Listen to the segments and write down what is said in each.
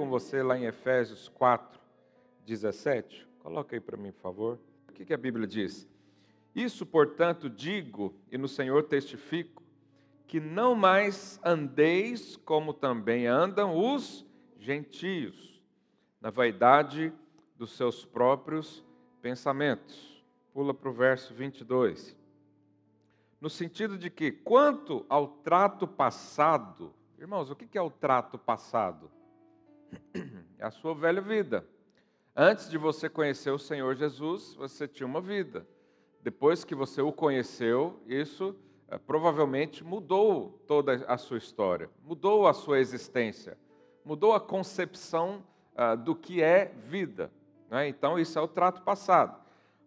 com você lá em Efésios 4, 17. Coloca aí para mim, por favor. O que, que a Bíblia diz? Isso, portanto, digo e no Senhor testifico, que não mais andeis como também andam os gentios, na vaidade dos seus próprios pensamentos. Pula para o verso 22. No sentido de que, quanto ao trato passado, irmãos, o que é o trato passado? É a sua velha vida. Antes de você conhecer o Senhor Jesus, você tinha uma vida. Depois que você o conheceu, isso é, provavelmente mudou toda a sua história, mudou a sua existência, mudou a concepção uh, do que é vida. Né? Então, isso é o trato passado.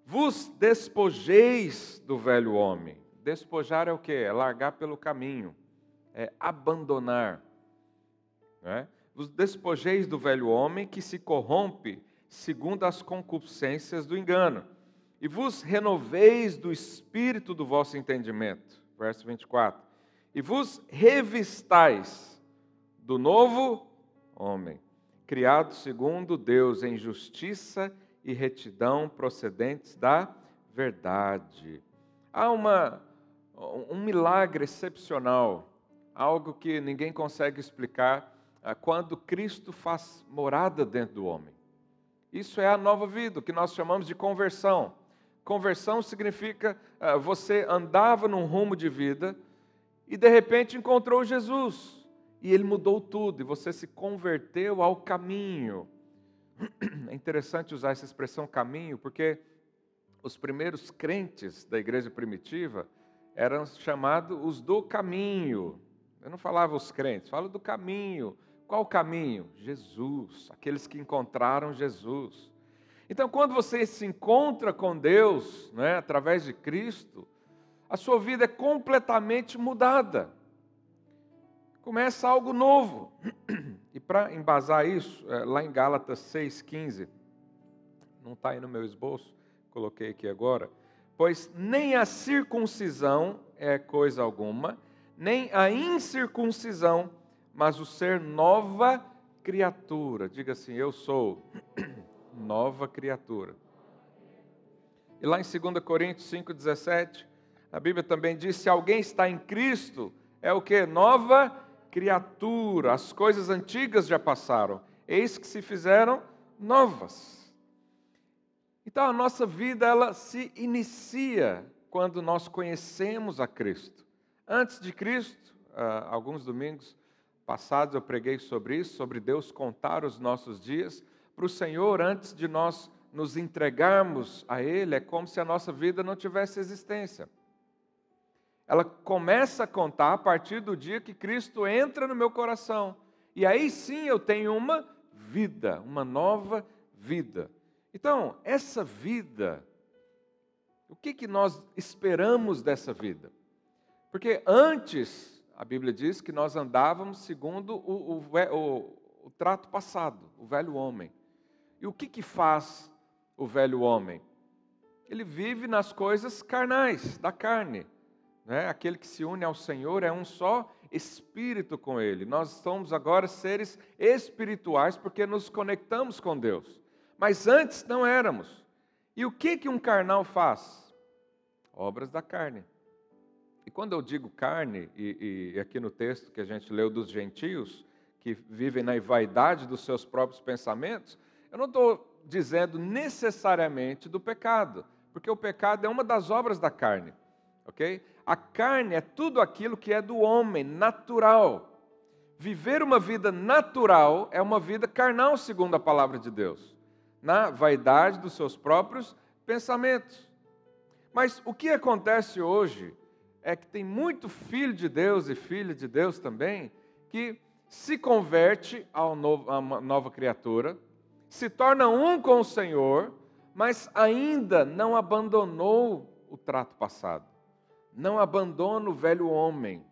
Vos despojeis do velho homem. Despojar é o que? É largar pelo caminho, é abandonar. Né? Vos despojeis do velho homem que se corrompe segundo as concupiscências do engano e vos renoveis do espírito do vosso entendimento. Verso 24. E vos revistais do novo homem, criado segundo Deus em justiça e retidão procedentes da verdade. Há uma, um milagre excepcional, algo que ninguém consegue explicar, quando Cristo faz morada dentro do homem. Isso é a nova vida, o que nós chamamos de conversão. Conversão significa uh, você andava num rumo de vida e de repente encontrou Jesus e ele mudou tudo e você se converteu ao caminho. É interessante usar essa expressão caminho porque os primeiros crentes da igreja primitiva eram chamados os do caminho. Eu não falava os crentes, falo do caminho. Qual caminho? Jesus, aqueles que encontraram Jesus. Então, quando você se encontra com Deus, né, através de Cristo, a sua vida é completamente mudada. Começa algo novo. E para embasar isso, é, lá em Gálatas 6,15, não está aí no meu esboço, coloquei aqui agora. Pois nem a circuncisão é coisa alguma, nem a incircuncisão, mas o ser nova criatura. Diga assim: Eu sou nova criatura. E lá em 2 Coríntios 5,17, a Bíblia também diz: se alguém está em Cristo, é o que? Nova criatura. As coisas antigas já passaram, eis que se fizeram novas. Então a nossa vida ela se inicia quando nós conhecemos a Cristo. Antes de Cristo, ah, alguns domingos passados eu preguei sobre isso, sobre Deus contar os nossos dias para o Senhor antes de nós nos entregarmos a Ele, é como se a nossa vida não tivesse existência. Ela começa a contar a partir do dia que Cristo entra no meu coração. E aí sim eu tenho uma vida, uma nova vida. Então, essa vida, o que, que nós esperamos dessa vida? Porque antes, a Bíblia diz que nós andávamos segundo o, o, o, o trato passado, o velho homem. E o que, que faz o velho homem? Ele vive nas coisas carnais, da carne. Né? Aquele que se une ao Senhor é um só espírito com Ele. Nós somos agora seres espirituais porque nos conectamos com Deus. Mas antes não éramos. E o que, que um carnal faz? Obras da carne. E quando eu digo carne, e, e aqui no texto que a gente leu dos gentios, que vivem na vaidade dos seus próprios pensamentos, eu não estou dizendo necessariamente do pecado, porque o pecado é uma das obras da carne, ok? A carne é tudo aquilo que é do homem, natural. Viver uma vida natural é uma vida carnal, segundo a palavra de Deus, na vaidade dos seus próprios pensamentos. Mas o que acontece hoje é que tem muito filho de Deus e filha de Deus também que se converte a uma nova criatura, se torna um com o Senhor, mas ainda não abandonou o trato passado, não abandona o velho homem,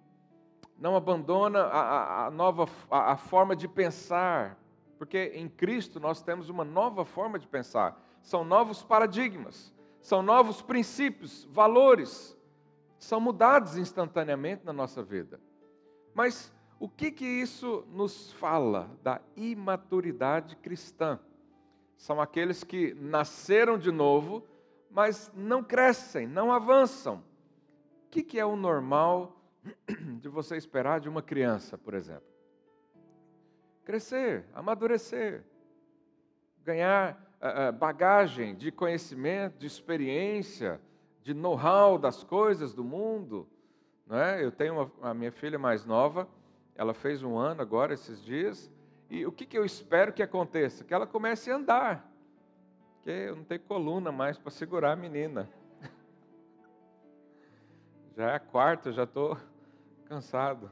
não abandona a, a, a nova a, a forma de pensar, porque em Cristo nós temos uma nova forma de pensar, são novos paradigmas, são novos princípios, valores, são mudados instantaneamente na nossa vida. Mas O que que isso nos fala da imaturidade cristã? São aqueles que nasceram de novo, mas não crescem, não avançam. O que, que é o normal de você esperar de uma criança, por exemplo? Crescer, amadurecer, ganhar uh, bagagem de conhecimento, de experiência, de know-how das coisas do mundo. Não é? Eu tenho uma, a minha filha mais nova, ela fez um ano agora, esses dias, e o que, que eu espero que aconteça? Que ela comece a andar. Porque eu não tenho coluna mais para segurar a menina. Já é a quarta, já estou cansado.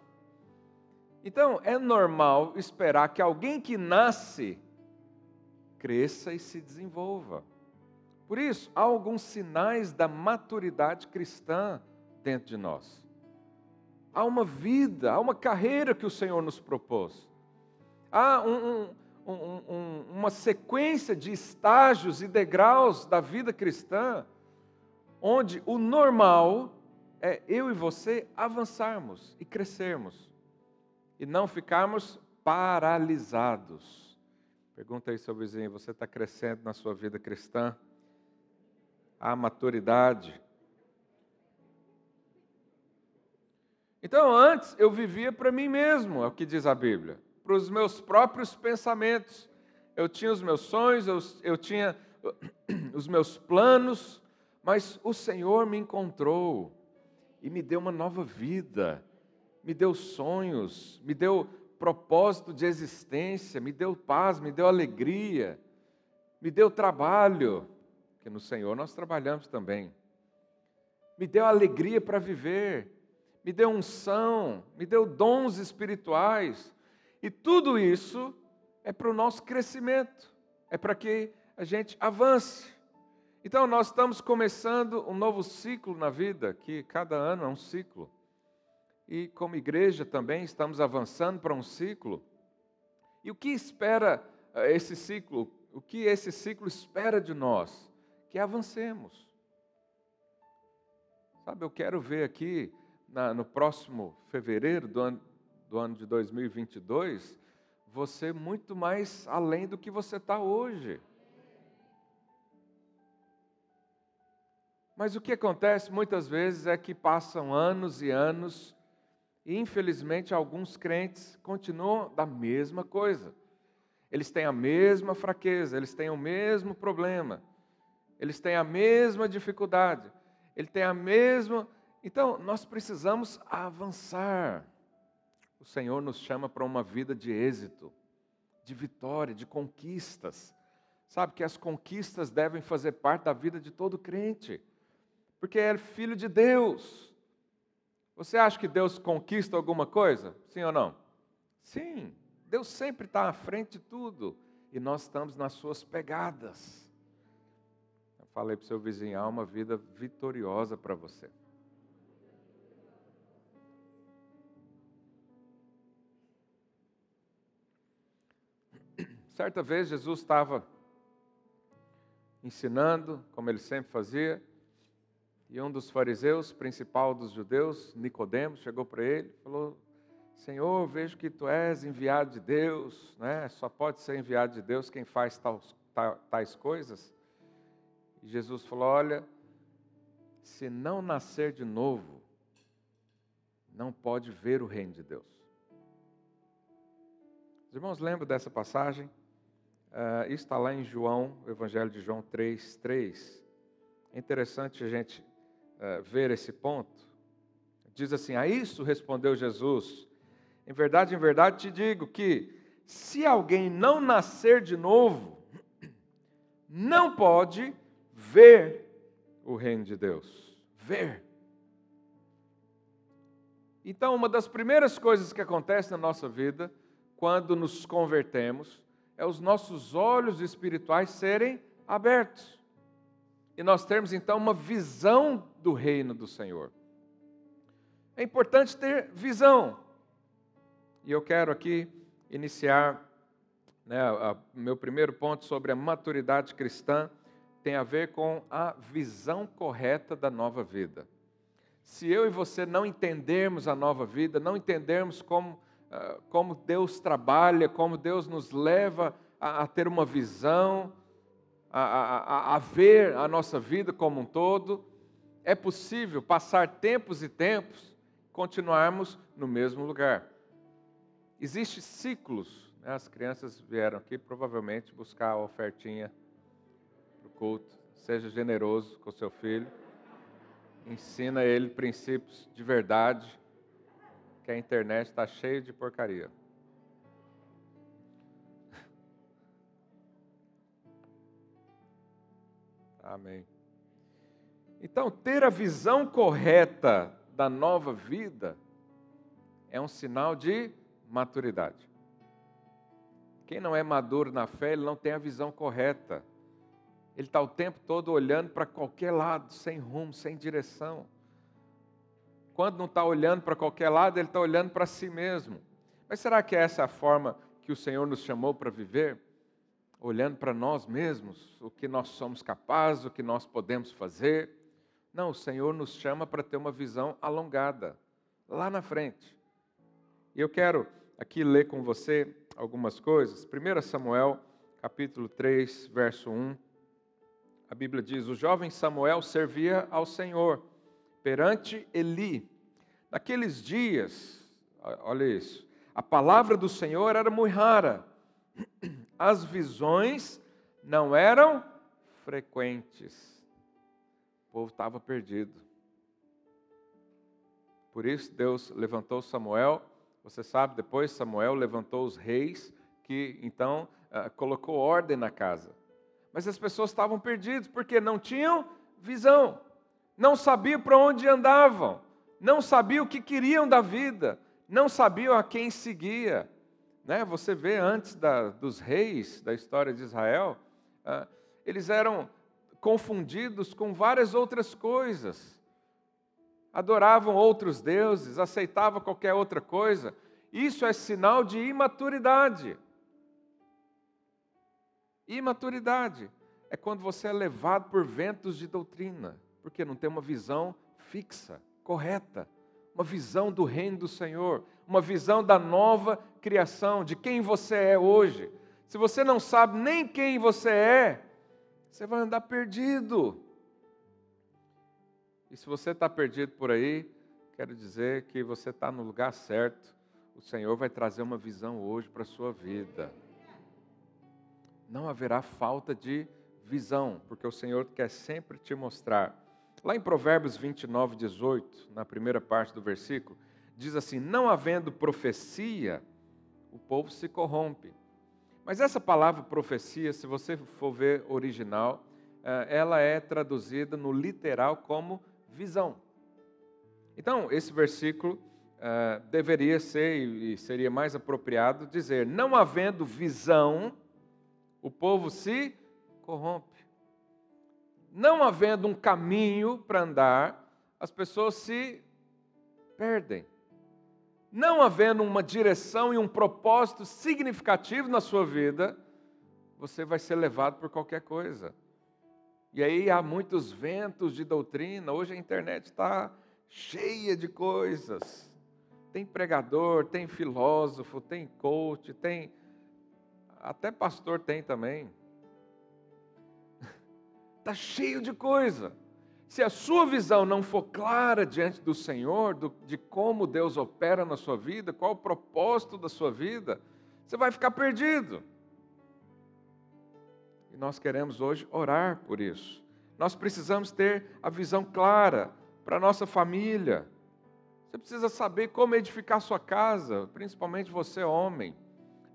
Então, é normal esperar que alguém que nasce cresça e se desenvolva. Por isso, há alguns sinais da maturidade cristã dentro de nós. Há uma vida, há uma carreira que o Senhor nos propôs há um, um, um, uma sequência de estágios e degraus da vida cristã, onde o normal é eu e você avançarmos e crescermos, e não ficarmos paralisados. Pergunta aí, seu vizinho: você está crescendo na sua vida cristã? Há maturidade. Então, antes eu vivia para mim mesmo, é o que diz a Bíblia para os meus próprios pensamentos. Eu tinha os meus sonhos, eu, eu tinha os meus planos, mas o Senhor me encontrou e me deu uma nova vida, me deu sonhos, me deu propósito de existência, me deu paz, me deu alegria, me deu trabalho, que no Senhor nós trabalhamos também. Me deu alegria para viver, me deu unção, me deu dons espirituais, e tudo isso é para o nosso crescimento, é para que a gente avance. Então, nós estamos começando um novo ciclo na vida, que cada ano é um ciclo. E como igreja também estamos avançando para um ciclo. E o que espera eh, esse ciclo? O que esse ciclo espera de nós? Que avancemos. Sabe, eu quero ver aqui na, no próximo fevereiro do ano, do ano de 2022, você muito mais além do que você está hoje. Mas o que acontece muitas vezes é que passam anos e anos e, infelizmente, alguns crentes continuam da mesma coisa. Eles têm a mesma fraqueza, eles têm o mesmo problema, eles têm a mesma dificuldade, ele tem a mesma. Então, nós precisamos avançar. O Senhor nos chama para uma vida de êxito, de vitória, de conquistas. Sabe que as conquistas devem fazer parte da vida de todo crente, porque é filho de Deus. Você acha que Deus conquista alguma coisa? Sim ou não? Sim, Deus sempre está à frente de tudo e nós estamos nas suas pegadas. Falei para o seu vizinho: há uma vida vitoriosa para você. Certa vez Jesus estava ensinando, como ele sempre fazia, e um dos fariseus, principal dos judeus, Nicodemos, chegou para ele e falou: Senhor, vejo que tu és enviado de Deus, né? só pode ser enviado de Deus quem faz tais, tais coisas. Jesus falou: Olha, se não nascer de novo, não pode ver o reino de Deus. Os irmãos lembram dessa passagem? Uh, isso está lá em João, o Evangelho de João 3, 3. É interessante a gente uh, ver esse ponto. Diz assim: A isso respondeu Jesus: Em verdade, em verdade te digo que, se alguém não nascer de novo, não pode ver o reino de Deus. Ver. Então, uma das primeiras coisas que acontece na nossa vida, quando nos convertemos, é os nossos olhos espirituais serem abertos. E nós termos então uma visão do reino do Senhor. É importante ter visão. E eu quero aqui iniciar né, meu primeiro ponto sobre a maturidade cristã tem a ver com a visão correta da nova vida. Se eu e você não entendermos a nova vida, não entendermos como uh, como Deus trabalha, como Deus nos leva a, a ter uma visão, a, a, a ver a nossa vida como um todo. É possível passar tempos e tempos, continuarmos no mesmo lugar. Existem ciclos. Né? As crianças vieram aqui provavelmente buscar a ofertinha culto. Seja generoso com seu filho. Ensina ele princípios de verdade, que a internet está cheia de porcaria. Amém. Então, ter a visão correta da nova vida é um sinal de maturidade. Quem não é maduro na fé, ele não tem a visão correta. Ele está o tempo todo olhando para qualquer lado, sem rumo, sem direção. Quando não está olhando para qualquer lado, ele está olhando para si mesmo. Mas será que essa é a forma que o Senhor nos chamou para viver? olhando para nós mesmos, o que nós somos capazes, o que nós podemos fazer. Não, o Senhor nos chama para ter uma visão alongada, lá na frente. E eu quero aqui ler com você algumas coisas. 1 Samuel, capítulo 3, verso 1. A Bíblia diz: O jovem Samuel servia ao Senhor perante Eli. Naqueles dias, olha isso, a palavra do Senhor era muito rara as visões não eram frequentes. O povo estava perdido. Por isso Deus levantou Samuel. Você sabe, depois Samuel levantou os reis, que então uh, colocou ordem na casa. Mas as pessoas estavam perdidas porque não tinham visão, não sabiam para onde andavam, não sabiam o que queriam da vida, não sabiam a quem seguia. Né? Você vê antes da, dos reis da história de Israel, ah, eles eram confundidos com várias outras coisas. Adoravam outros deuses, aceitavam qualquer outra coisa. Isso é sinal de imaturidade. Imaturidade é quando você é levado por ventos de doutrina, porque não tem uma visão fixa, correta, uma visão do reino do Senhor, uma visão da nova criação, de quem você é hoje. Se você não sabe nem quem você é, você vai andar perdido. E se você está perdido por aí, quero dizer que você está no lugar certo. O Senhor vai trazer uma visão hoje para a sua vida. Não haverá falta de visão, porque o Senhor quer sempre te mostrar. Lá em Provérbios 29, 18, na primeira parte do versículo, diz assim: não havendo profecia, o povo se corrompe. Mas essa palavra profecia, se você for ver original, eh, ela é traduzida no literal como visão. Então, esse versículo uh, deveria ser, e seria mais apropriado, dizer: não havendo visão, o povo se corrompe. Não havendo um caminho para andar, as pessoas se perdem não havendo uma direção e um propósito significativo na sua vida, você vai ser levado por qualquer coisa. E aí há muitos ventos de doutrina. Hoje a internet está cheia de coisas. Tem pregador, tem filósofo, tem coach, tem. Até pastor tem também. Está cheio de coisa. Se a sua visão não for clara diante do Senhor, do, de como Deus opera na sua vida, qual o propósito da sua vida, você vai ficar perdido. E nós queremos hoje orar por isso. Nós precisamos ter a visão clara para a nossa família. Você precisa saber como edificar sua casa, principalmente você, homem.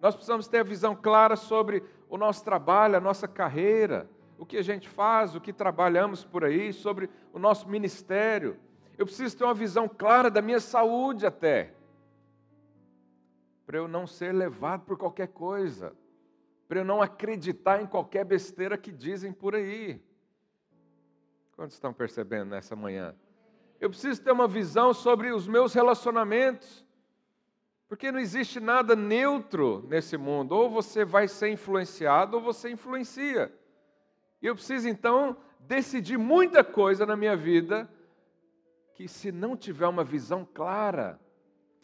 Nós precisamos ter a visão clara sobre o nosso trabalho, a nossa carreira o que a gente faz, o que trabalhamos por aí, sobre o nosso ministério. Eu preciso ter uma visão clara da minha saúde até, para eu não ser levado por qualquer coisa, para eu não acreditar em qualquer besteira que dizem por aí. Quantos estão percebendo nessa manhã? Eu preciso ter uma visão sobre os meus relacionamentos, porque não existe nada neutro nesse mundo. Ou você vai ser influenciado, ou você influencia. E eu preciso então decidir muita coisa na minha vida que se não tiver uma visão clara,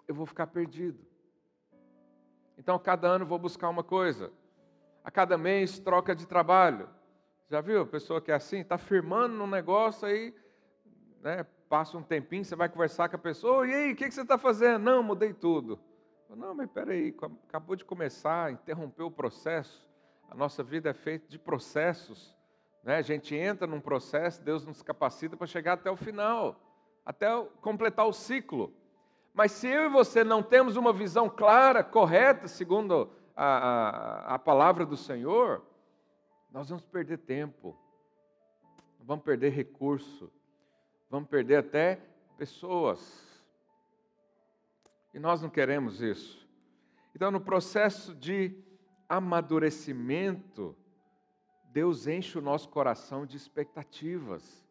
eu vou ficar perdido. Então, cada ano vou buscar uma coisa. A cada mês, troca de trabalho. Já viu? A pessoa que é assim, está firmando num negócio aí, né, passa um tempinho, você vai conversar com a pessoa, e aí, o que, que você está fazendo? Não, mudei tudo. Não, mas peraí, acabou de começar, interrompeu o processo. A nossa vida é feita de processos. Né? A gente entra num processo, Deus nos capacita para chegar até o final, até completar o ciclo. Mas se eu e você não temos uma visão clara, correta, segundo a, a, a palavra do Senhor, nós vamos perder tempo, vamos perder recurso, vamos perder até pessoas. E nós não queremos isso. Então, no processo de amadurecimento, Deus enche o nosso coração de expectativas,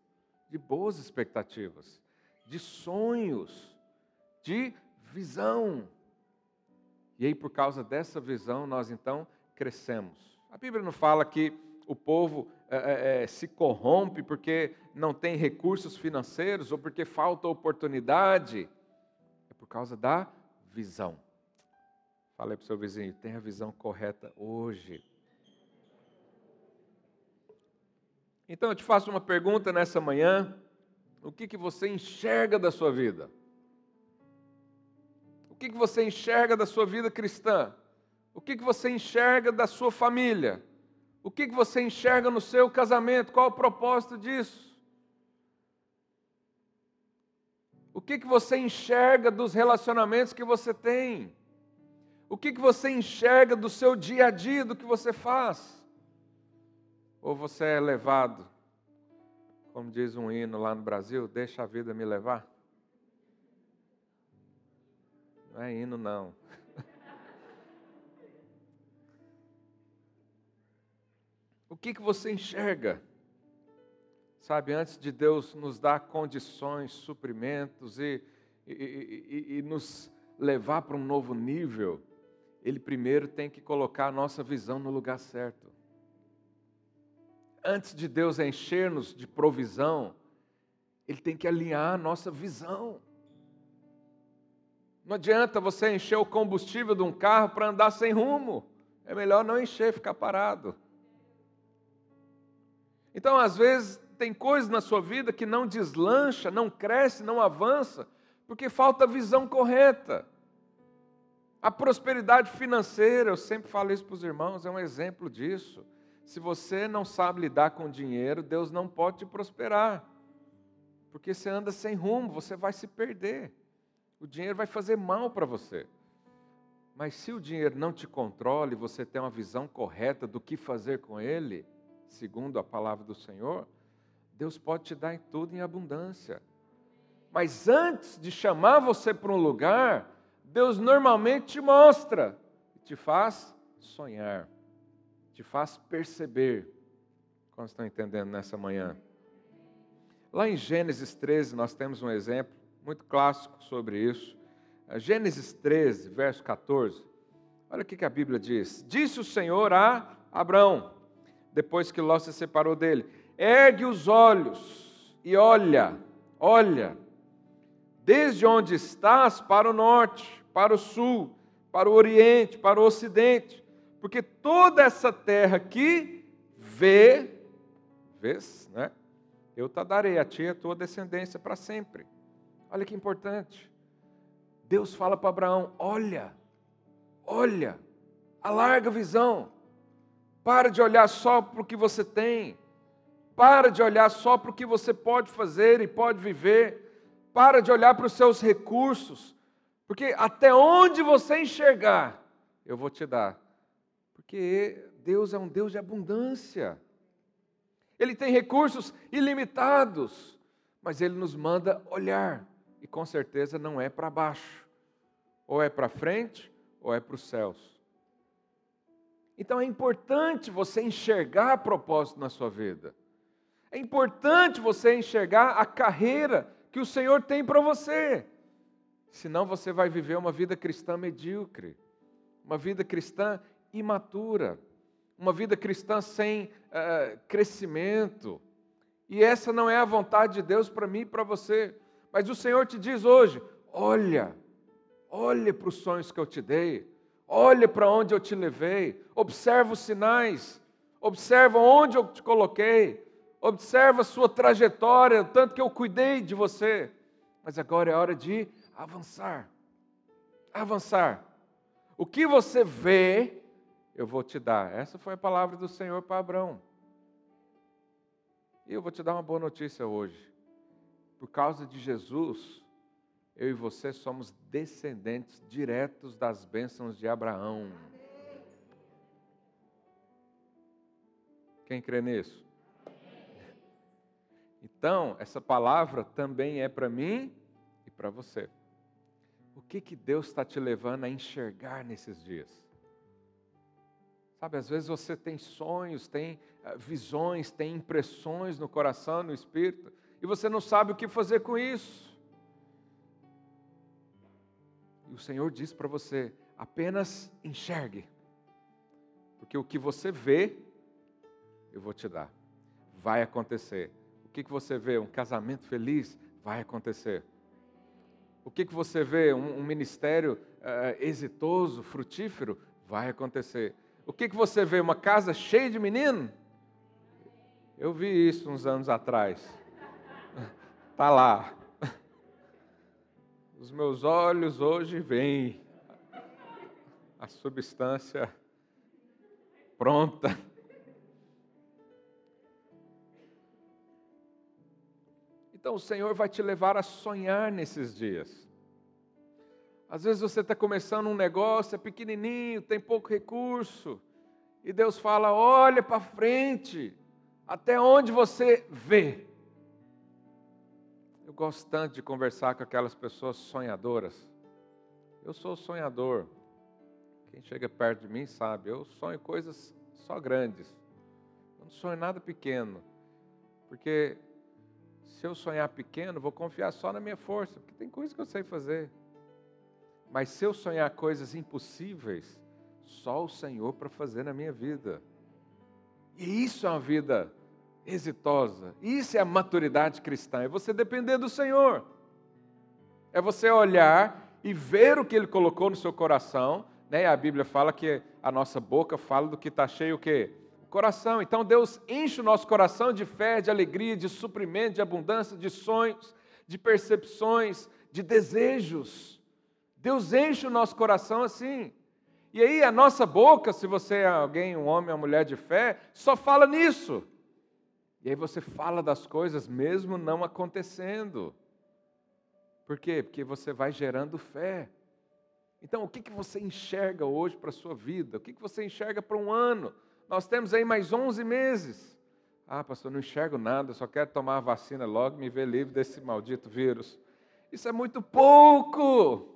de boas expectativas, de sonhos, de visão. E aí, por causa dessa visão, nós então crescemos. A Bíblia não fala que o povo é, é, se corrompe porque não tem recursos financeiros ou porque falta oportunidade. Causa da visão. Fala para o seu vizinho, tenha a visão correta hoje. Então eu te faço uma pergunta nessa manhã: o que, que você enxerga da sua vida? O que, que você enxerga da sua vida cristã? O que, que você enxerga da sua família? O que, que você enxerga no seu casamento? Qual o propósito disso? O que, que você enxerga dos relacionamentos que você tem? O que, que você enxerga do seu dia a dia, do que você faz? Ou você é levado, como diz um hino lá no Brasil, deixa a vida me levar? Não é hino, não. o que, que você enxerga? Sabe, antes de Deus nos dar condições, suprimentos e, e, e, e nos levar para um novo nível, Ele primeiro tem que colocar a nossa visão no lugar certo. Antes de Deus encher-nos de provisão, Ele tem que alinhar a nossa visão. Não adianta você encher o combustível de um carro para andar sem rumo. É melhor não encher, ficar parado. Então, às vezes, tem coisas na sua vida que não deslancha, não cresce, não avança, porque falta a visão correta. A prosperidade financeira, eu sempre falo isso para os irmãos, é um exemplo disso. Se você não sabe lidar com dinheiro, Deus não pode te prosperar. Porque você anda sem rumo, você vai se perder. O dinheiro vai fazer mal para você. Mas se o dinheiro não te controla e você tem uma visão correta do que fazer com ele, segundo a palavra do Senhor, Deus pode te dar em tudo em abundância. Mas antes de chamar você para um lugar, Deus normalmente te mostra, te faz sonhar te faz perceber. Como estão entendendo nessa manhã? Lá em Gênesis 13, nós temos um exemplo muito clássico sobre isso. Gênesis 13, verso 14. Olha o que a Bíblia diz. Disse o Senhor a Abraão, depois que Ló se separou dele: Ergue os olhos e olha, olha, desde onde estás para o norte, para o sul, para o oriente, para o ocidente porque toda essa terra aqui vê, vês, né? Eu te darei a ti a tua descendência para sempre. Olha que importante. Deus fala para Abraão: olha, olha, alarga a visão. Para de olhar só para o que você tem. Para de olhar só para o que você pode fazer e pode viver. Para de olhar para os seus recursos. Porque até onde você enxergar, eu vou te dar porque Deus é um Deus de abundância. Ele tem recursos ilimitados, mas Ele nos manda olhar, e com certeza não é para baixo, ou é para frente, ou é para os céus. Então é importante você enxergar propósito na sua vida. É importante você enxergar a carreira que o Senhor tem para você. Senão você vai viver uma vida cristã medíocre, uma vida cristã imatura, uma vida cristã sem uh, crescimento. E essa não é a vontade de Deus para mim e para você. Mas o Senhor te diz hoje: olha, olha para os sonhos que eu te dei, Olha para onde eu te levei, observa os sinais, observa onde eu te coloquei, observa a sua trajetória, tanto que eu cuidei de você. Mas agora é hora de avançar. Avançar. O que você vê, eu vou te dar. Essa foi a palavra do Senhor para Abraão. E eu vou te dar uma boa notícia hoje. Por causa de Jesus, eu e você somos descendentes diretos das bênçãos de Abraão. Quem crê nisso? Então, essa palavra também é para mim e para você. O que, que Deus está te levando a enxergar nesses dias? Sabe, às vezes você tem sonhos, tem eh, visões, tem impressões no coração, no espírito, e você não sabe o que fazer com isso. E o Senhor diz para você: apenas enxergue, porque o que você vê, eu vou te dar, vai acontecer. O que, que você vê? Um casamento feliz? Vai acontecer. O que, que você vê? Um, um ministério uh, exitoso, frutífero? Vai acontecer. O que, que você vê? Uma casa cheia de menino? Eu vi isso uns anos atrás. Está lá. Os meus olhos hoje veem a substância pronta. Então o Senhor vai te levar a sonhar nesses dias. Às vezes você está começando um negócio, é pequenininho, tem pouco recurso, e Deus fala: olha para frente, até onde você vê. Eu gosto tanto de conversar com aquelas pessoas sonhadoras. Eu sou sonhador. Quem chega perto de mim sabe, eu sonho coisas só grandes. Eu não sonho nada pequeno. Porque se eu sonhar pequeno, vou confiar só na minha força, porque tem coisas que eu sei fazer. Mas se eu sonhar coisas impossíveis, só o Senhor para fazer na minha vida. E isso é uma vida exitosa. Isso é a maturidade cristã. É você depender do Senhor. É você olhar e ver o que Ele colocou no seu coração. Né? A Bíblia fala que a nossa boca fala do que está cheio o quê? Coração. Então Deus enche o nosso coração de fé, de alegria, de suprimento, de abundância, de sonhos, de percepções, de desejos. Deus enche o nosso coração assim. E aí a nossa boca, se você é alguém, um homem, uma mulher de fé, só fala nisso. E aí você fala das coisas mesmo não acontecendo. Por quê? Porque você vai gerando fé. Então, o que, que você enxerga hoje para a sua vida? O que, que você enxerga para um ano? Nós temos aí mais 11 meses. Ah, pastor, não enxergo nada, só quero tomar a vacina logo, me ver livre desse maldito vírus. Isso é muito pouco.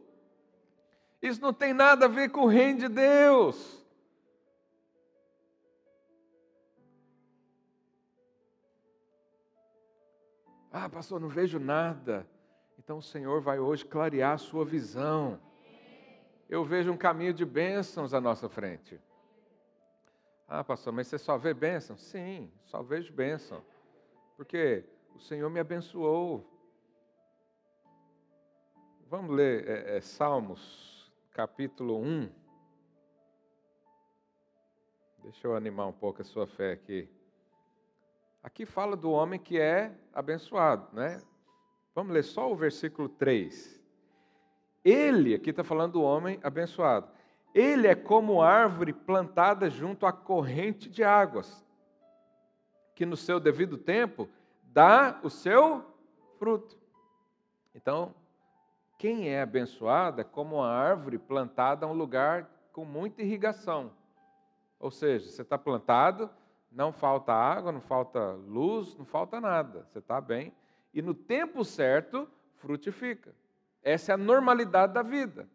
Isso não tem nada a ver com o reino de Deus. Ah, pastor, não vejo nada. Então o Senhor vai hoje clarear a sua visão. Eu vejo um caminho de bênçãos à nossa frente. Ah, pastor, mas você só vê bênção? Sim, só vejo bênção. Porque o Senhor me abençoou. Vamos ler é, é, Salmos capítulo 1. Deixa eu animar um pouco a sua fé aqui. Aqui fala do homem que é abençoado, né? Vamos ler só o versículo 3. Ele, aqui está falando do homem abençoado. Ele é como árvore plantada junto à corrente de águas, que no seu devido tempo dá o seu fruto. Então, quem é abençoado é como uma árvore plantada a um lugar com muita irrigação. Ou seja, você está plantado, não falta água, não falta luz, não falta nada. Você está bem. E no tempo certo, frutifica. Essa é a normalidade da vida.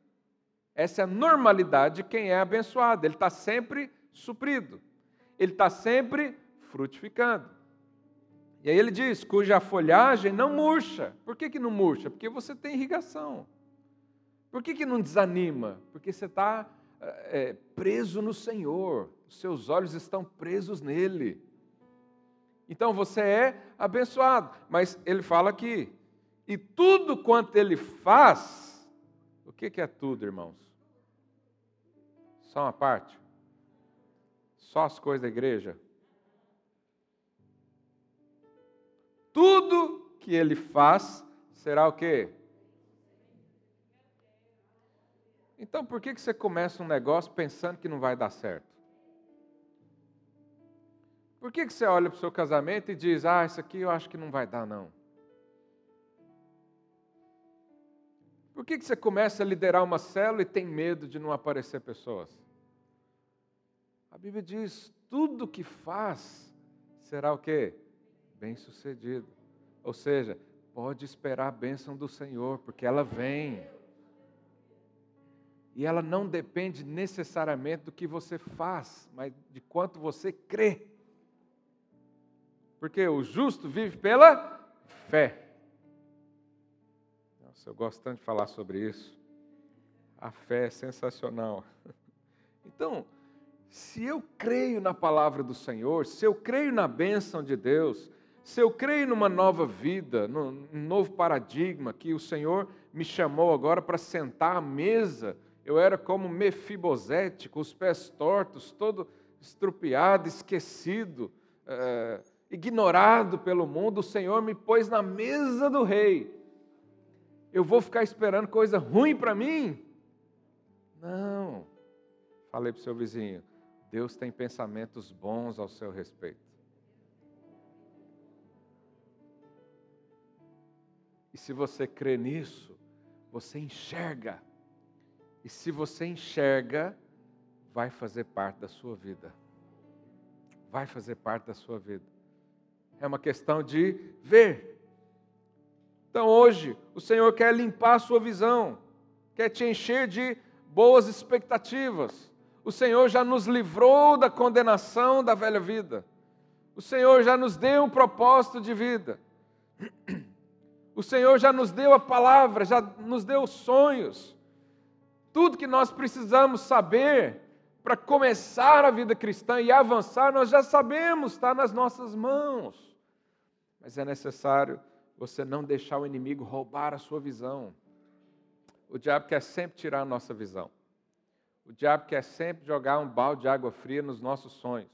Essa é a normalidade de quem é abençoado. Ele está sempre suprido. Ele está sempre frutificando. E aí ele diz: cuja folhagem não murcha. Por que, que não murcha? Porque você tem irrigação. Por que, que não desanima? Porque você está é, preso no Senhor, seus olhos estão presos nele. Então você é abençoado. Mas ele fala aqui: e tudo quanto ele faz, o que, que é tudo, irmãos? Só uma parte? Só as coisas da igreja? Tudo que ele faz será o quê? Então por que, que você começa um negócio pensando que não vai dar certo? Por que, que você olha para o seu casamento e diz, ah, isso aqui eu acho que não vai dar, não? Por que, você começa a liderar uma célula e tem medo de não aparecer pessoas? A Bíblia diz: tudo que faz será o quê? Bem sucedido. Ou seja, pode esperar a bênção do Senhor, porque ela vem. E ela não depende necessariamente do que você faz, mas de quanto você crê. Porque o justo vive pela fé. Nossa, eu gosto tanto de falar sobre isso. A fé é sensacional. Então, se eu creio na palavra do Senhor, se eu creio na bênção de Deus, se eu creio numa nova vida, num novo paradigma que o Senhor me chamou agora para sentar à mesa, eu era como Mefibosete, com os pés tortos, todo estrupiado, esquecido, é, ignorado pelo mundo, o Senhor me pôs na mesa do rei eu vou ficar esperando coisa ruim para mim? Não. Falei para o seu vizinho, Deus tem pensamentos bons ao seu respeito. E se você crê nisso, você enxerga. E se você enxerga, vai fazer parte da sua vida. Vai fazer parte da sua vida. É uma questão de ver. Então hoje, o Senhor quer limpar a sua visão, quer te encher de boas expectativas. O Senhor já nos livrou da condenação da velha vida. O Senhor já nos deu um propósito de vida. O Senhor já nos deu a palavra, já nos deu sonhos. Tudo que nós precisamos saber para começar a vida cristã e avançar, nós já sabemos, está nas nossas mãos. Mas é necessário você não deixar o inimigo roubar a sua visão. O diabo quer sempre tirar a nossa visão. O diabo quer sempre jogar um balde de água fria nos nossos sonhos.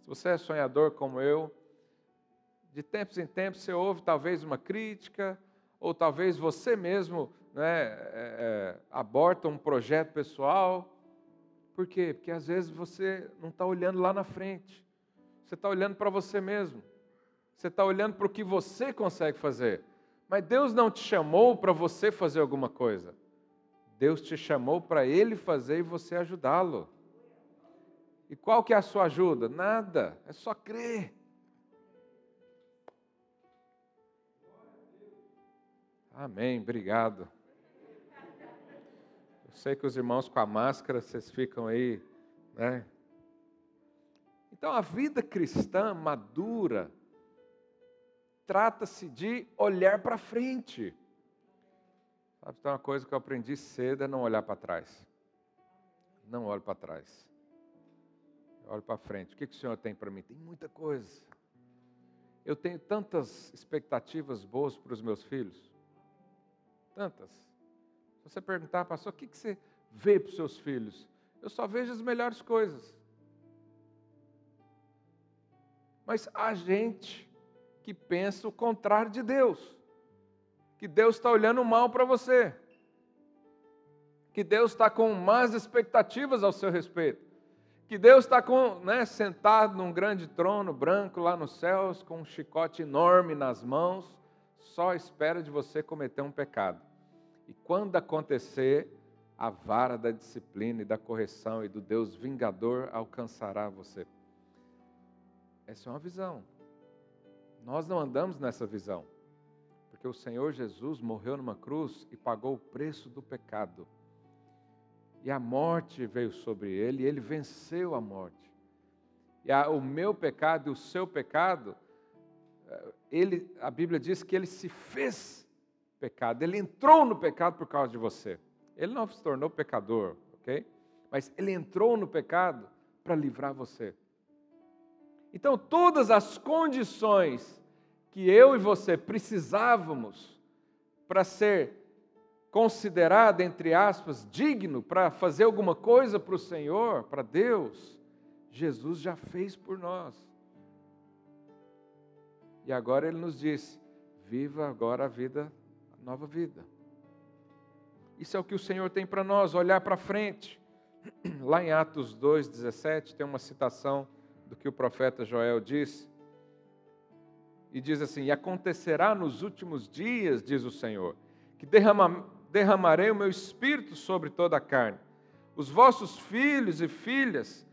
Se você é sonhador como eu, de tempos em tempos você ouve talvez uma crítica, ou talvez você mesmo né, é, é, aborta um projeto pessoal. Por quê? Porque às vezes você não está olhando lá na frente, você está olhando para você mesmo. Você está olhando para o que você consegue fazer. Mas Deus não te chamou para você fazer alguma coisa. Deus te chamou para Ele fazer e você ajudá-lo. E qual que é a sua ajuda? Nada, é só crer. Amém, obrigado. Eu sei que os irmãos com a máscara, vocês ficam aí, né? Então a vida cristã madura trata-se de olhar para frente. Sabe, tem uma coisa que eu aprendi cedo é não olhar para trás. Não olho para trás. Eu olho para frente. O que, que o Senhor tem para mim? Tem muita coisa. Eu tenho tantas expectativas boas para os meus filhos. Tantas. Se você perguntar, pastor, o que, que você vê para os seus filhos? Eu só vejo as melhores coisas. Mas a gente que pensa o contrário de Deus. Que Deus está olhando mal para você. Que Deus está com más expectativas ao seu respeito. Que Deus está com, né, sentado num grande trono branco lá nos céus, com um chicote enorme nas mãos, só espera de você cometer um pecado. E quando acontecer, a vara da disciplina e da correção e do Deus vingador alcançará você. Essa é uma visão. Nós não andamos nessa visão, porque o Senhor Jesus morreu numa cruz e pagou o preço do pecado. E a morte veio sobre ele, e ele venceu a morte. E a, o meu pecado e o seu pecado, eh, ele, a Bíblia diz que ele se fez pecado, ele entrou no pecado por causa de você. Ele não se tornou pecador, ok? Mas ele entrou no pecado para livrar você. Então, todas as condições que eu e você precisávamos para ser considerado, entre aspas, digno para fazer alguma coisa para o Senhor, para Deus, Jesus já fez por nós. E agora ele nos diz: viva agora a vida, a nova vida. Isso é o que o Senhor tem para nós, olhar para frente. Lá em Atos 2,17 tem uma citação do que o profeta Joel disse. E diz assim: E acontecerá nos últimos dias, diz o Senhor, que derrama, derramarei o meu espírito sobre toda a carne. Os vossos filhos e filhas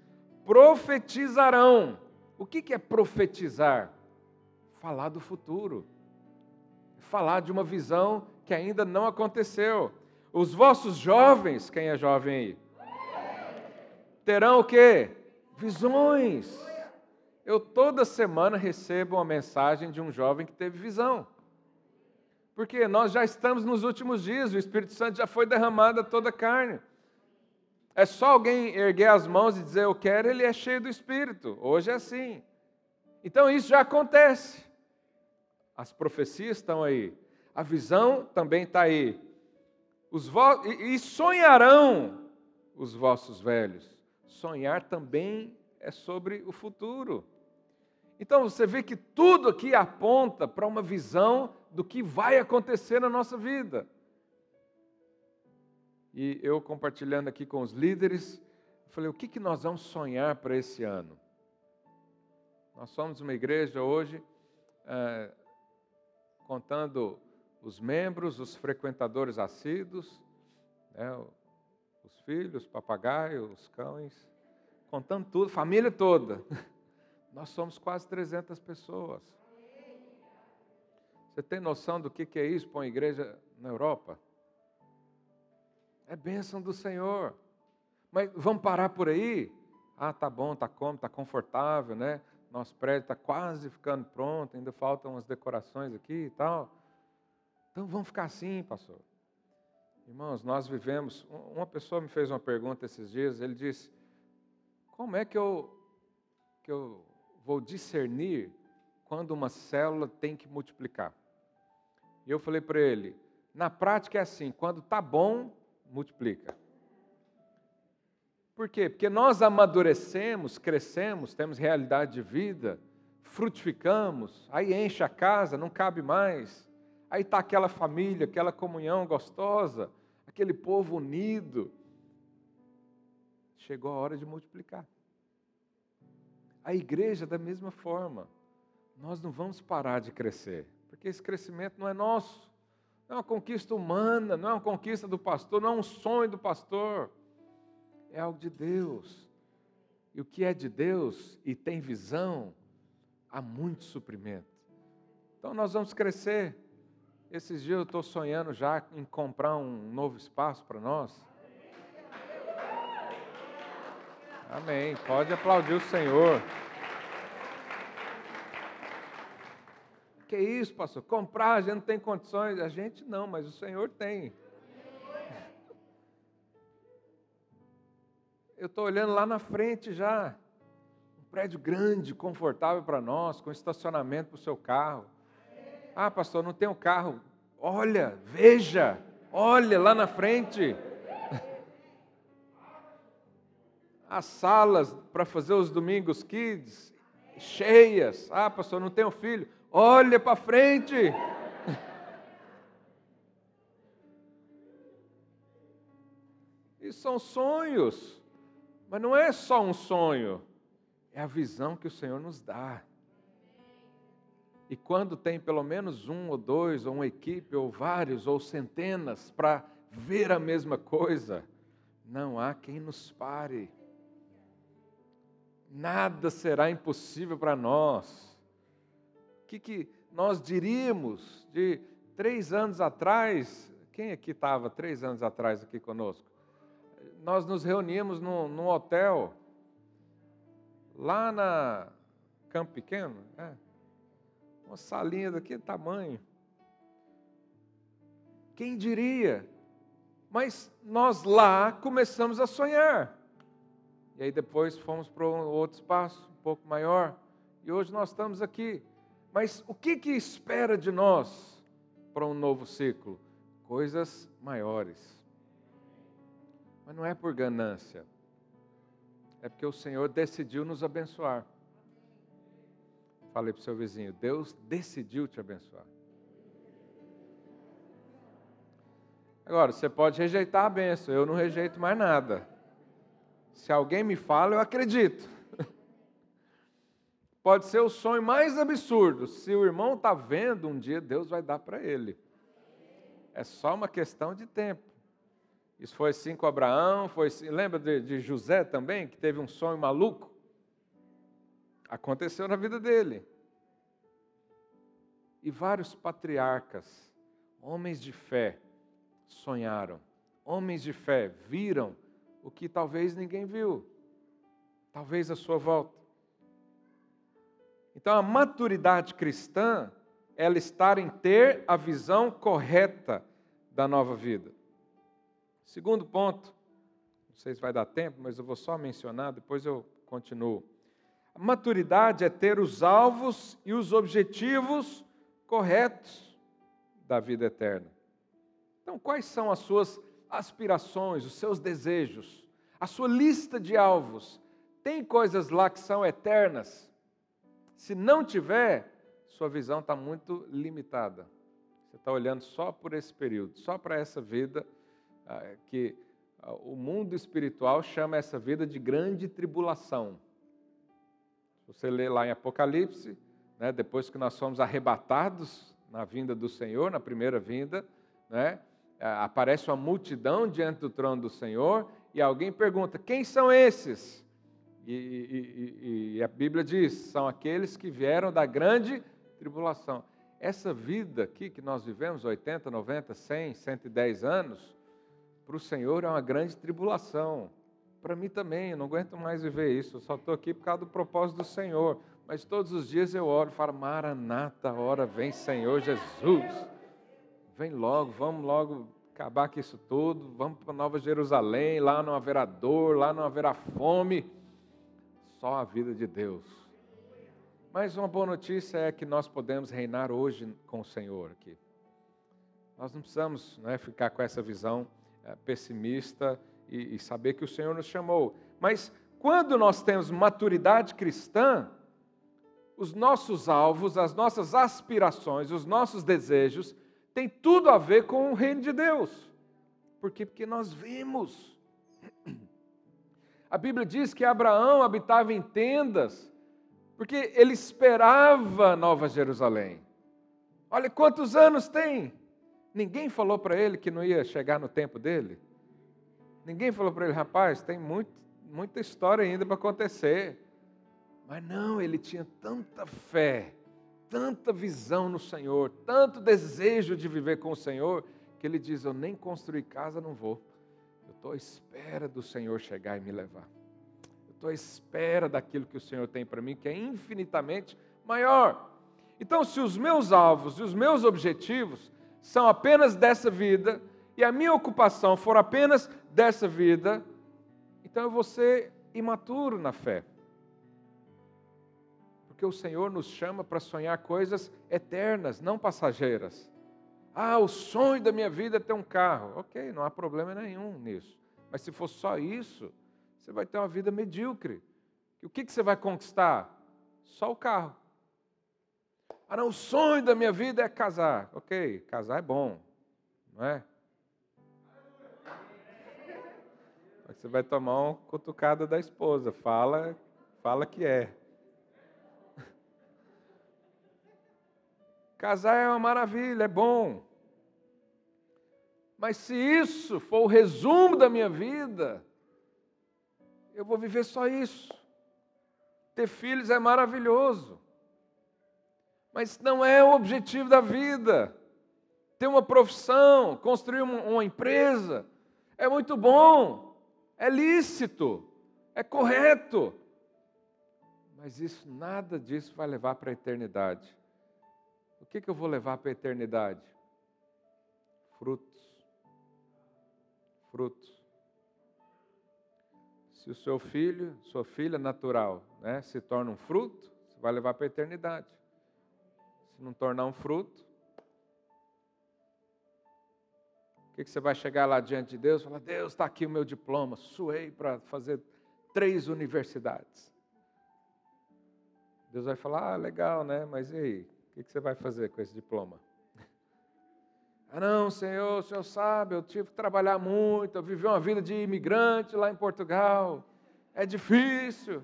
profetizarão. O que é profetizar? Falar do futuro. Falar de uma visão que ainda não aconteceu. Os vossos jovens, quem é jovem aí? Terão o quê? Visões. Eu toda semana recebo uma mensagem de um jovem que teve visão. Porque nós já estamos nos últimos dias, o Espírito Santo já foi derramado a toda a carne. É só alguém erguer as mãos e dizer eu quero, ele é cheio do Espírito. Hoje é assim. Então isso já acontece. As profecias estão aí. A visão também está aí. Os vo... E sonharão os vossos velhos. Sonhar também é sobre o futuro. Então você vê que tudo aqui aponta para uma visão do que vai acontecer na nossa vida. E eu compartilhando aqui com os líderes, falei: o que, que nós vamos sonhar para esse ano? Nós somos uma igreja hoje, é, contando os membros, os frequentadores assíduos, né, os filhos, papagaios, os cães, contando tudo, família toda. Nós somos quase 300 pessoas. Você tem noção do que é isso para uma igreja na Europa? É bênção do Senhor. Mas vamos parar por aí? Ah, tá bom, tá cômodo, tá confortável, né? Nosso prédio está quase ficando pronto, ainda faltam umas decorações aqui e tal. Então vamos ficar assim, pastor. Irmãos, nós vivemos. Uma pessoa me fez uma pergunta esses dias. Ele disse: Como é que eu, que eu vou discernir quando uma célula tem que multiplicar? E eu falei para ele: na prática é assim, quando está bom, multiplica. Por quê? Porque nós amadurecemos, crescemos, temos realidade de vida, frutificamos, aí enche a casa, não cabe mais. Aí está aquela família, aquela comunhão gostosa, aquele povo unido. Chegou a hora de multiplicar. A igreja, da mesma forma, nós não vamos parar de crescer porque esse crescimento não é nosso, não é uma conquista humana, não é uma conquista do pastor, não é um sonho do pastor, é algo de Deus. E o que é de Deus e tem visão, há muito suprimento. Então nós vamos crescer. Esses dias eu estou sonhando já em comprar um novo espaço para nós. Amém. Pode aplaudir o Senhor. Que isso, pastor? Comprar, a gente não tem condições. A gente não, mas o Senhor tem. Eu estou olhando lá na frente já. Um prédio grande, confortável para nós, com estacionamento para o seu carro. Ah, pastor, não tenho carro. Olha, veja, olha lá na frente. As salas para fazer os domingos kids cheias. Ah, pastor, não tenho filho. Olha para frente. Isso são sonhos. Mas não é só um sonho, é a visão que o Senhor nos dá. E quando tem pelo menos um ou dois, ou uma equipe, ou vários, ou centenas para ver a mesma coisa, não há quem nos pare. Nada será impossível para nós que, que nós diríamos de três anos atrás? Quem aqui estava três anos atrás aqui conosco? Nós nos reuníamos num, num hotel, lá na Campo Pequeno, é, uma salinha daquele tamanho. Quem diria? Mas nós lá começamos a sonhar. E aí depois fomos para um outro espaço, um pouco maior. E hoje nós estamos aqui. Mas o que, que espera de nós para um novo ciclo? coisas maiores. Mas não é por ganância, é porque o Senhor decidiu nos abençoar. Falei para o seu vizinho: Deus decidiu te abençoar. Agora, você pode rejeitar a benção, eu não rejeito mais nada. Se alguém me fala, eu acredito. Pode ser o sonho mais absurdo. Se o irmão está vendo, um dia Deus vai dar para ele. É só uma questão de tempo. Isso foi assim com Abraão, foi assim, lembra de, de José também, que teve um sonho maluco? Aconteceu na vida dele. E vários patriarcas, homens de fé, sonharam. Homens de fé viram o que talvez ninguém viu. Talvez a sua volta. Então, a maturidade cristã, ela está em ter a visão correta da nova vida. Segundo ponto, não sei se vai dar tempo, mas eu vou só mencionar, depois eu continuo. Maturidade é ter os alvos e os objetivos corretos da vida eterna. Então, quais são as suas aspirações, os seus desejos, a sua lista de alvos? Tem coisas lá que são eternas? Se não tiver, sua visão está muito limitada. Você está olhando só por esse período, só para essa vida ah, que ah, o mundo espiritual chama essa vida de grande tribulação. Você lê lá em Apocalipse, né, depois que nós somos arrebatados na vinda do Senhor, na primeira vinda, né, aparece uma multidão diante do trono do Senhor e alguém pergunta: quem são esses? E, e, e, a Bíblia diz: são aqueles que vieram da grande tribulação. Essa vida aqui que nós vivemos, 80, 90, 100, 110 anos, para o Senhor é uma grande tribulação. Para mim também, eu não aguento mais viver isso. Eu só estou aqui por causa do propósito do Senhor. Mas todos os dias eu oro falo: Maranata, hora vem, Senhor Jesus. Vem logo, vamos logo acabar com isso tudo. Vamos para Nova Jerusalém. Lá não haverá dor, lá não haverá fome só a vida de Deus. Mas uma boa notícia é que nós podemos reinar hoje com o Senhor aqui. Nós não precisamos né, ficar com essa visão é, pessimista e, e saber que o Senhor nos chamou. Mas quando nós temos maturidade cristã, os nossos alvos, as nossas aspirações, os nossos desejos têm tudo a ver com o reino de Deus. Por quê? Porque nós vemos a Bíblia diz que Abraão habitava em tendas, porque ele esperava Nova Jerusalém. Olha quantos anos tem. Ninguém falou para ele que não ia chegar no tempo dele. Ninguém falou para ele, rapaz, tem muito, muita história ainda para acontecer. Mas não, ele tinha tanta fé, tanta visão no Senhor, tanto desejo de viver com o Senhor, que ele diz: Eu nem construir casa não vou estou à espera do Senhor chegar e me levar. Eu estou à espera daquilo que o Senhor tem para mim, que é infinitamente maior. Então, se os meus alvos e os meus objetivos são apenas dessa vida, e a minha ocupação for apenas dessa vida, então eu vou ser imaturo na fé. Porque o Senhor nos chama para sonhar coisas eternas, não passageiras. Ah, o sonho da minha vida é ter um carro. Ok, não há problema nenhum nisso. Mas se for só isso, você vai ter uma vida medíocre. E o que, que você vai conquistar? Só o carro. Ah, não, o sonho da minha vida é casar. Ok, casar é bom, não é? Você vai tomar uma cutucada da esposa. Fala, fala que é. Casar é uma maravilha, é bom. Mas se isso for o resumo da minha vida, eu vou viver só isso. Ter filhos é maravilhoso, mas não é o objetivo da vida. Ter uma profissão, construir uma, uma empresa, é muito bom, é lícito, é correto, mas isso, nada disso vai levar para a eternidade. O que, que eu vou levar para a eternidade? Frutos. Frutos. Se o seu filho, sua filha natural, né, se torna um fruto, você vai levar para a eternidade. Se não tornar um fruto, O que, que você vai chegar lá diante de Deus e falar: Deus, está aqui o meu diploma, suei para fazer três universidades. Deus vai falar: ah, legal, né? Mas e aí? O que, que você vai fazer com esse diploma? Ah, não, Senhor, o Senhor sabe, eu tive que trabalhar muito, eu vivi uma vida de imigrante lá em Portugal. É difícil.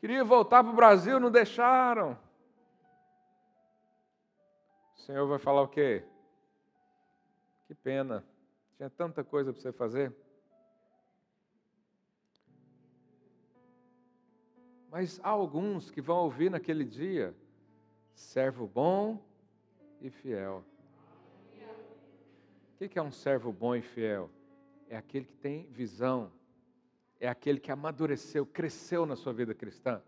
Queria voltar para o Brasil, não deixaram. O Senhor vai falar o quê? Que pena, tinha tanta coisa para você fazer. Mas há alguns que vão ouvir naquele dia, servo bom e fiel. O que é um servo bom e fiel? É aquele que tem visão, é aquele que amadureceu, cresceu na sua vida cristã,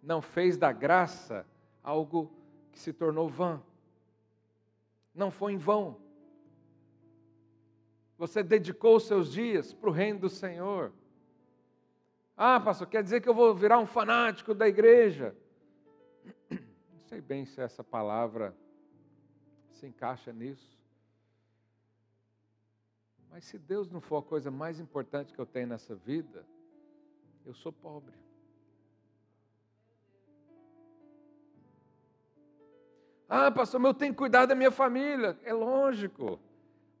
não fez da graça algo que se tornou vã, não foi em vão. Você dedicou seus dias para o reino do Senhor. Ah, pastor, quer dizer que eu vou virar um fanático da igreja? Não sei bem se essa palavra se encaixa nisso. Mas se Deus não for a coisa mais importante que eu tenho nessa vida, eu sou pobre. Ah, pastor, mas eu tenho que cuidar da minha família. É lógico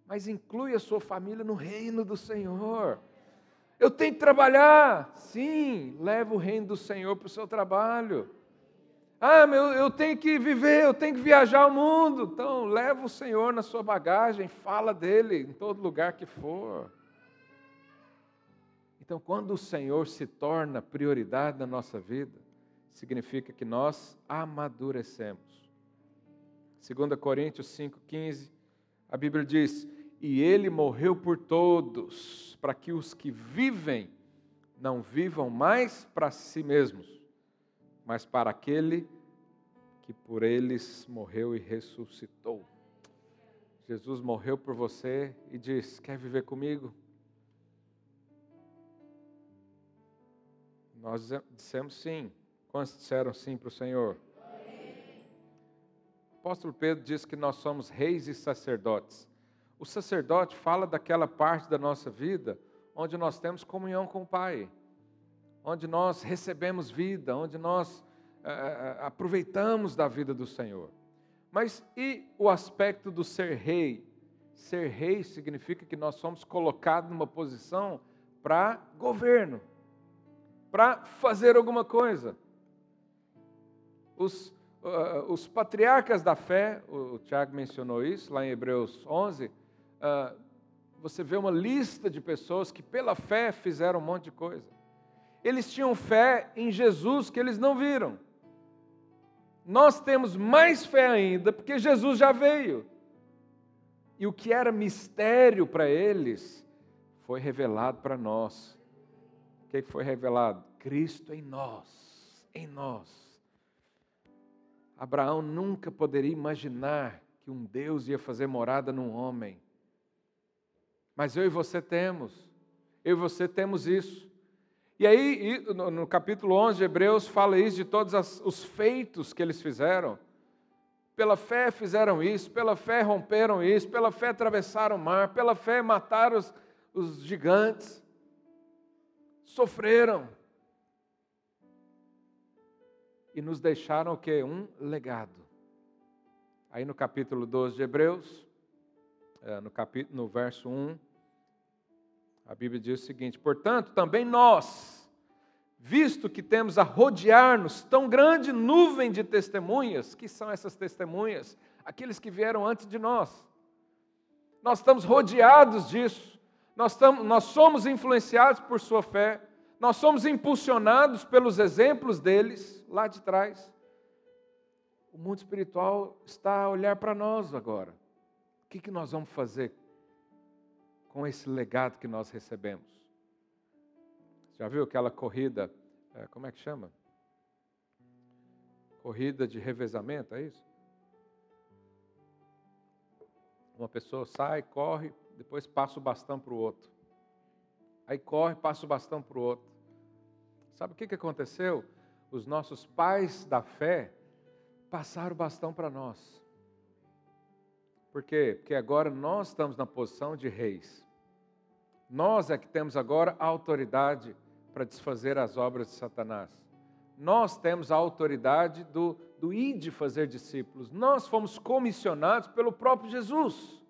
mas inclui a sua família no reino do Senhor. Eu tenho que trabalhar. Sim, leva o reino do Senhor para o seu trabalho. Ah, meu, eu tenho que viver, eu tenho que viajar o mundo. Então, leva o Senhor na sua bagagem, fala dele em todo lugar que for. Então, quando o Senhor se torna prioridade na nossa vida, significa que nós amadurecemos. 2 Coríntios 5,15, a Bíblia diz: e ele morreu por todos, para que os que vivem não vivam mais para si mesmos, mas para aquele que por eles morreu e ressuscitou. Jesus morreu por você e diz: Quer viver comigo? Nós dissemos sim. Quantos disseram sim para o Senhor? O apóstolo Pedro diz que nós somos reis e sacerdotes. O sacerdote fala daquela parte da nossa vida onde nós temos comunhão com o Pai, onde nós recebemos vida, onde nós é, aproveitamos da vida do Senhor. Mas e o aspecto do ser rei? Ser rei significa que nós somos colocados numa posição para governo, para fazer alguma coisa. Os, uh, os patriarcas da fé, o, o Tiago mencionou isso lá em Hebreus 11, uh, você vê uma lista de pessoas que pela fé fizeram um monte de coisa. Eles tinham fé em Jesus que eles não viram. Nós temos mais fé ainda porque Jesus já veio. E o que era mistério para eles foi revelado para nós. O que foi revelado? Cristo em nós, em nós. Abraão nunca poderia imaginar que um Deus ia fazer morada num homem. Mas eu e você temos. Eu e você temos isso. E aí, no capítulo 11 de Hebreus, fala isso de todos os feitos que eles fizeram. Pela fé fizeram isso, pela fé romperam isso, pela fé atravessaram o mar, pela fé mataram os, os gigantes. Sofreram. E nos deixaram o quê? Um legado. Aí no capítulo 12 de Hebreus, é, no, capítulo, no verso 1, a Bíblia diz o seguinte: portanto, também nós, visto que temos a rodear-nos tão grande nuvem de testemunhas, que são essas testemunhas? Aqueles que vieram antes de nós. Nós estamos rodeados disso, nós, estamos, nós somos influenciados por sua fé, nós somos impulsionados pelos exemplos deles lá de trás. O mundo espiritual está a olhar para nós agora. O que, que nós vamos fazer com esse legado que nós recebemos. Já viu aquela corrida, é, como é que chama? Corrida de revezamento, é isso? Uma pessoa sai, corre, depois passa o bastão para o outro. Aí corre, passa o bastão para o outro. Sabe o que, que aconteceu? Os nossos pais da fé passaram o bastão para nós. Por quê? Porque agora nós estamos na posição de reis. Nós é que temos agora a autoridade para desfazer as obras de Satanás. Nós temos a autoridade do, do ir de fazer discípulos. Nós fomos comissionados pelo próprio Jesus.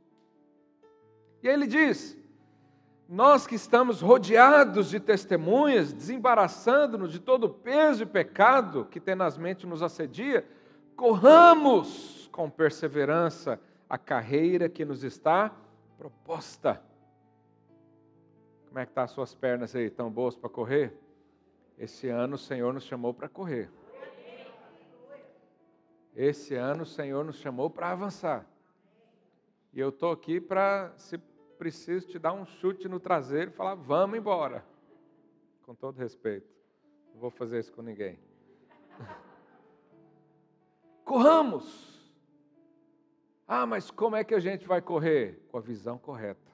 E aí ele diz: nós que estamos rodeados de testemunhas, desembaraçando-nos de todo o peso e pecado que tenazmente nos assedia, corramos com perseverança a carreira que nos está proposta. Como é que tá as suas pernas aí? Tão boas para correr? Esse ano o Senhor nos chamou para correr. Esse ano o Senhor nos chamou para avançar. E eu estou aqui para, se preciso, te dar um chute no traseiro e falar: vamos embora. Com todo respeito. Não vou fazer isso com ninguém. Corramos! Ah, mas como é que a gente vai correr? Com a visão correta.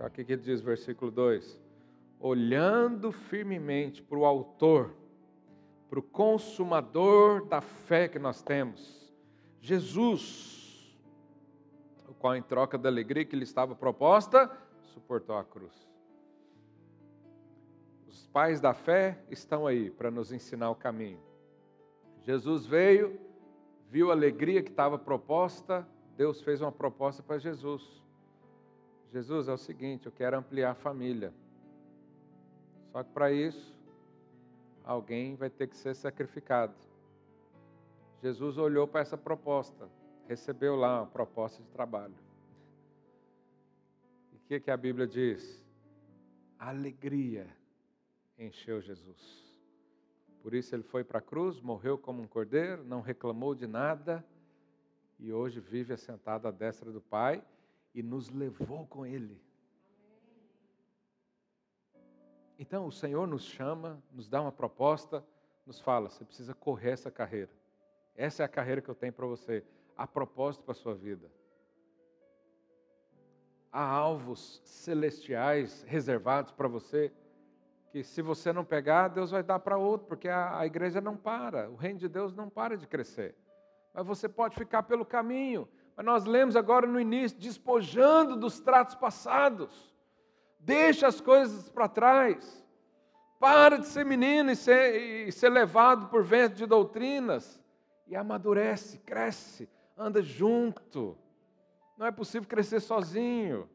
O que diz, versículo 2: Olhando firmemente para o Autor, para o Consumador da fé que nós temos, Jesus, o qual, em troca da alegria que lhe estava proposta, suportou a cruz. Os pais da fé estão aí para nos ensinar o caminho. Jesus veio, viu a alegria que estava proposta, Deus fez uma proposta para Jesus. Jesus, é o seguinte, eu quero ampliar a família. Só que para isso, alguém vai ter que ser sacrificado. Jesus olhou para essa proposta, recebeu lá uma proposta de trabalho. E o que, que a Bíblia diz? Alegria encheu Jesus. Por isso ele foi para a cruz, morreu como um cordeiro, não reclamou de nada e hoje vive assentado à destra do Pai e nos levou com Ele. Então o Senhor nos chama, nos dá uma proposta, nos fala: você precisa correr essa carreira. Essa é a carreira que eu tenho para você. Há propósito para a sua vida. Há alvos celestiais reservados para você que se você não pegar, Deus vai dar para outro, porque a, a igreja não para, o reino de Deus não para de crescer. Mas você pode ficar pelo caminho. Mas nós lemos agora no início, despojando dos tratos passados. Deixa as coisas para trás. Para de ser menino e ser, e ser levado por vento de doutrinas. E amadurece, cresce, anda junto. Não é possível crescer sozinho.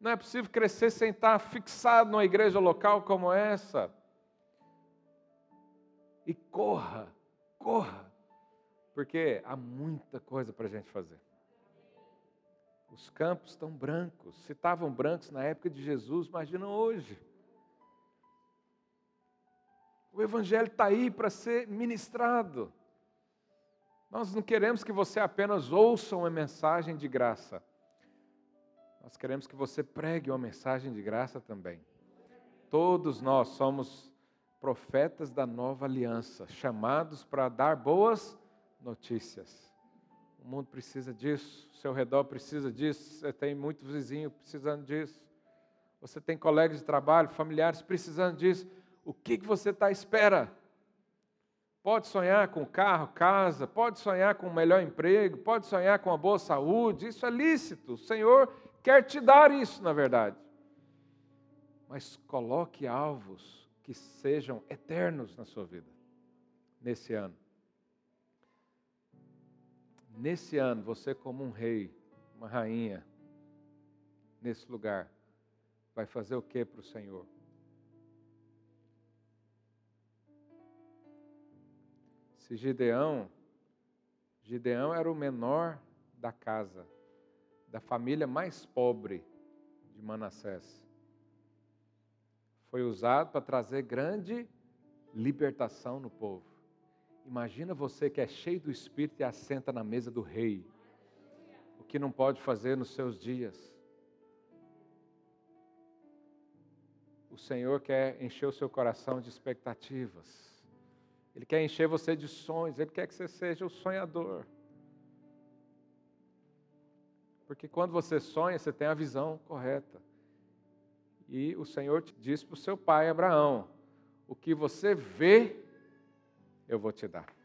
Não é possível crescer sem estar fixado numa igreja local como essa. E corra, corra, porque há muita coisa para a gente fazer. Os campos estão brancos. Se estavam brancos na época de Jesus, imagina hoje. O Evangelho está aí para ser ministrado. Nós não queremos que você apenas ouça uma mensagem de graça. Nós queremos que você pregue uma mensagem de graça também. Todos nós somos profetas da nova aliança, chamados para dar boas notícias. O mundo precisa disso, o seu redor precisa disso, você tem muitos vizinhos precisando disso, você tem colegas de trabalho, familiares precisando disso. O que, que você está à espera? Pode sonhar com carro, casa, pode sonhar com um melhor emprego, pode sonhar com uma boa saúde, isso é lícito. O Senhor quer te dar isso, na verdade. Mas coloque alvos que sejam eternos na sua vida, nesse ano. Nesse ano, você, como um rei, uma rainha, nesse lugar, vai fazer o que para o Senhor? Se Gideão, Gideão era o menor da casa da família mais pobre de Manassés. Foi usado para trazer grande libertação no povo. Imagina você que é cheio do Espírito e assenta na mesa do rei. O que não pode fazer nos seus dias. O Senhor quer encher o seu coração de expectativas. Ele quer encher você de sonhos. Ele quer que você seja o sonhador. Porque quando você sonha, você tem a visão correta. E o Senhor disse para o seu pai Abraão: O que você vê, eu vou te dar.